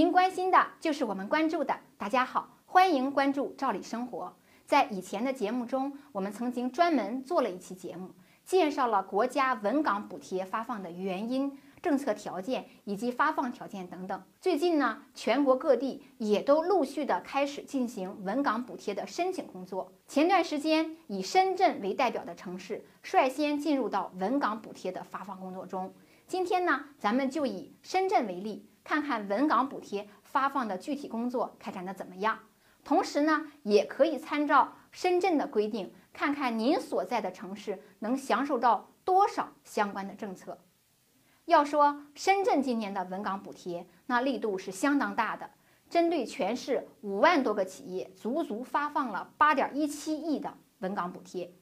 您关心的就是我们关注的。大家好，欢迎关注赵理生活。在以前的节目中，我们曾经专门做了一期节目，介绍了国家稳岗补贴发放的原因、政策条件以及发放条件等等。最近呢，全国各地也都陆续的开始进行稳岗补贴的申请工作。前段时间，以深圳为代表的城市率先进入到稳岗补贴的发放工作中。今天呢，咱们就以深圳为例。看看稳岗补贴发放的具体工作开展的怎么样？同时呢，也可以参照深圳的规定，看看您所在的城市能享受到多少相关的政策。要说深圳今年的稳岗补贴，那力度是相当大的，针对全市五万多个企业，足足发放了八点一七亿的稳岗补贴。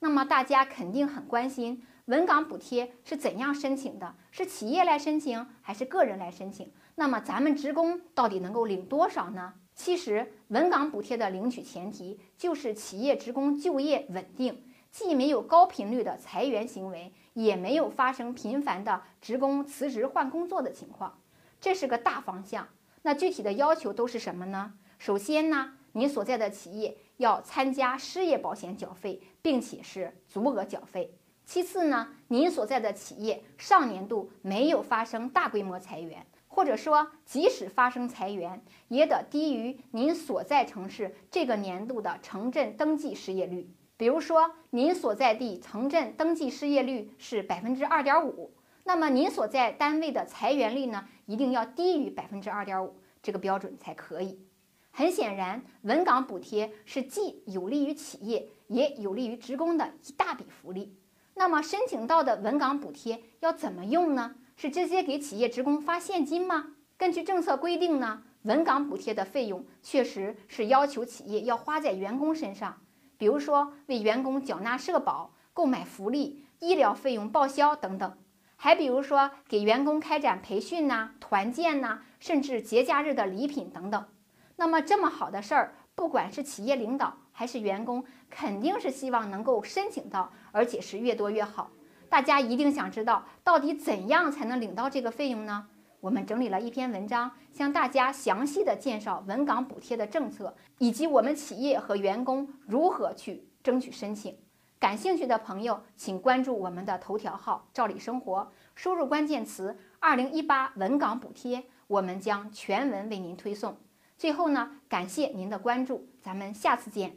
那么大家肯定很关心。稳岗补贴是怎样申请的？是企业来申请还是个人来申请？那么咱们职工到底能够领多少呢？其实稳岗补贴的领取前提就是企业职工就业稳定，既没有高频率的裁员行为，也没有发生频繁的职工辞职换工作的情况，这是个大方向。那具体的要求都是什么呢？首先呢，你所在的企业要参加失业保险缴费，并且是足额缴费。其次呢，您所在的企业上年度没有发生大规模裁员，或者说即使发生裁员，也得低于您所在城市这个年度的城镇登记失业率。比如说，您所在地城镇登记失业率是百分之二点五，那么您所在单位的裁员率呢，一定要低于百分之二点五，这个标准才可以。很显然，稳岗补贴是既有利于企业，也有利于职工的一大笔福利。那么申请到的稳岗补贴要怎么用呢？是直接给企业职工发现金吗？根据政策规定呢，稳岗补贴的费用确实是要求企业要花在员工身上，比如说为员工缴纳社保、购买福利、医疗费用报销等等，还比如说给员工开展培训呐、团建呐，甚至节假日的礼品等等。那么这么好的事儿，不管是企业领导，还是员工肯定是希望能够申请到，而且是越多越好。大家一定想知道，到底怎样才能领到这个费用呢？我们整理了一篇文章，向大家详细的介绍稳岗补贴的政策，以及我们企业和员工如何去争取申请。感兴趣的朋友，请关注我们的头条号“照理生活”，输入关键词“二零一八稳岗补贴”，我们将全文为您推送。最后呢，感谢您的关注，咱们下次见。